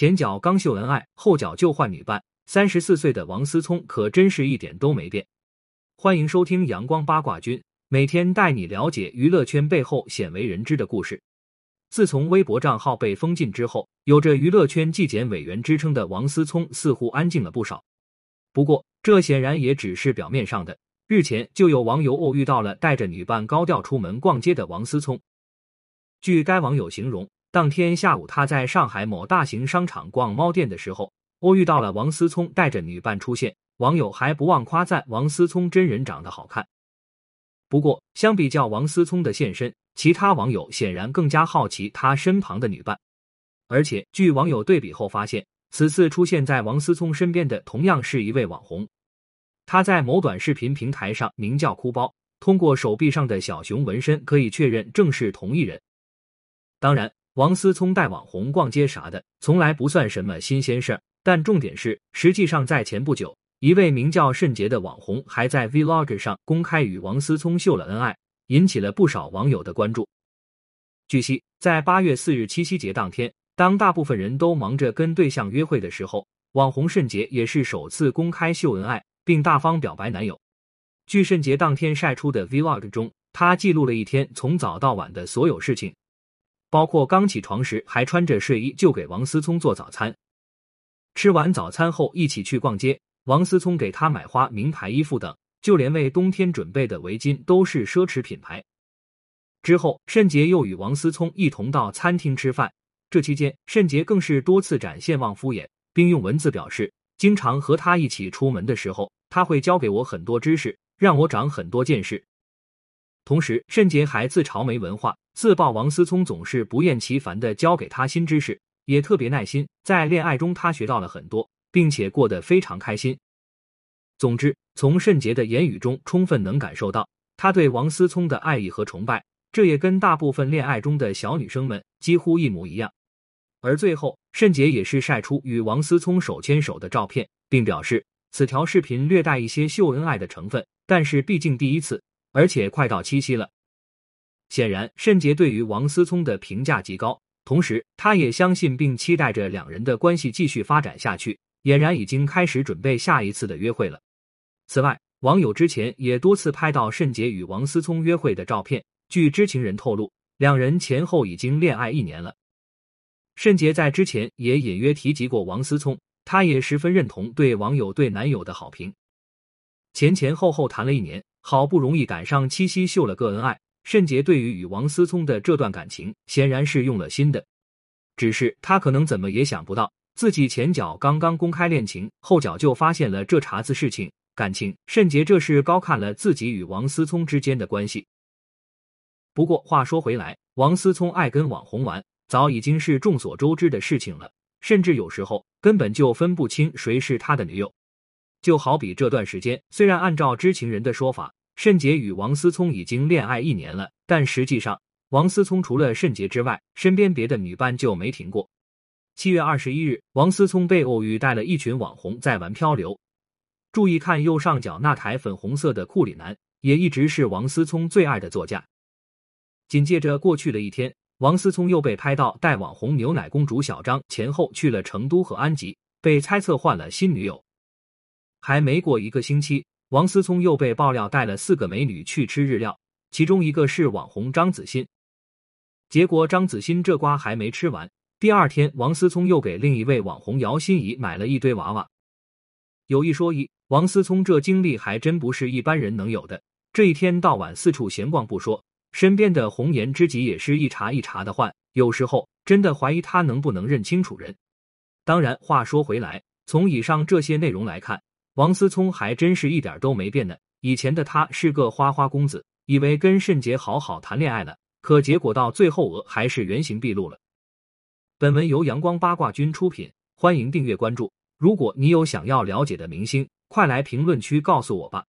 前脚刚秀恩爱，后脚就换女伴。三十四岁的王思聪可真是一点都没变。欢迎收听阳光八卦君，每天带你了解娱乐圈背后鲜为人知的故事。自从微博账号被封禁之后，有着娱乐圈纪检委员之称的王思聪似乎安静了不少。不过，这显然也只是表面上的。日前就有网友偶遇到了带着女伴高调出门逛街的王思聪。据该网友形容，当天下午他在上海某大型商场逛猫店的时候。偶遇到了王思聪带着女伴出现，网友还不忘夸赞王思聪真人长得好看。不过，相比较王思聪的现身，其他网友显然更加好奇他身旁的女伴。而且，据网友对比后发现，此次出现在王思聪身边的同样是一位网红。他在某短视频平台上名叫“哭包”，通过手臂上的小熊纹身可以确认正是同一人。当然，王思聪带网红逛街啥的，从来不算什么新鲜事儿。但重点是，实际上在前不久，一位名叫圣杰的网红还在 Vlog 上公开与王思聪秀了恩爱，引起了不少网友的关注。据悉，在八月四日七夕节当天，当大部分人都忙着跟对象约会的时候，网红圣杰也是首次公开秀恩爱，并大方表白男友。据圣杰当天晒出的 Vlog 中，他记录了一天从早到晚的所有事情，包括刚起床时还穿着睡衣就给王思聪做早餐。吃完早餐后，一起去逛街。王思聪给他买花、名牌衣服等，就连为冬天准备的围巾都是奢侈品牌。之后，慎杰又与王思聪一同到餐厅吃饭。这期间，慎杰更是多次展现忘敷衍，并用文字表示，经常和他一起出门的时候，他会教给我很多知识，让我长很多见识。同时，慎杰还自嘲没文化，自曝王思聪总是不厌其烦的教给他新知识。也特别耐心，在恋爱中他学到了很多，并且过得非常开心。总之，从慎杰的言语中充分能感受到他对王思聪的爱意和崇拜，这也跟大部分恋爱中的小女生们几乎一模一样。而最后，慎杰也是晒出与王思聪手牵手的照片，并表示此条视频略带一些秀恩爱的成分，但是毕竟第一次，而且快到七夕了。显然，慎杰对于王思聪的评价极高。同时，他也相信并期待着两人的关系继续发展下去，俨然已经开始准备下一次的约会了。此外，网友之前也多次拍到慎杰与王思聪约会的照片。据知情人透露，两人前后已经恋爱一年了。慎杰在之前也隐约提及过王思聪，他也十分认同对网友对男友的好评。前前后后谈了一年，好不容易赶上七夕秀了个恩爱。慎杰对于与王思聪的这段感情，显然是用了心的，只是他可能怎么也想不到，自己前脚刚刚公开恋情，后脚就发现了这茬子事情。感情，慎杰这是高看了自己与王思聪之间的关系。不过话说回来，王思聪爱跟网红玩，早已经是众所周知的事情了，甚至有时候根本就分不清谁是他的女友。就好比这段时间，虽然按照知情人的说法。慎杰与王思聪已经恋爱一年了，但实际上，王思聪除了慎杰之外，身边别的女伴就没停过。七月二十一日，王思聪被偶遇带了一群网红在玩漂流。注意看右上角那台粉红色的库里南，也一直是王思聪最爱的座驾。紧接着过去的一天，王思聪又被拍到带网红牛奶公主小张前后去了成都和安吉，被猜测换了新女友。还没过一个星期。王思聪又被爆料带了四个美女去吃日料，其中一个是网红张子欣。结果张子欣这瓜还没吃完，第二天王思聪又给另一位网红姚心怡买了一堆娃娃。有一说一，王思聪这经历还真不是一般人能有的。这一天到晚四处闲逛不说，身边的红颜知己也是一茬一茬的换，有时候真的怀疑他能不能认清楚人。当然，话说回来，从以上这些内容来看。王思聪还真是一点都没变呢。以前的他是个花花公子，以为跟肾杰好好谈恋爱了，可结果到最后，额还是原形毕露了。本文由阳光八卦君出品，欢迎订阅关注。如果你有想要了解的明星，快来评论区告诉我吧。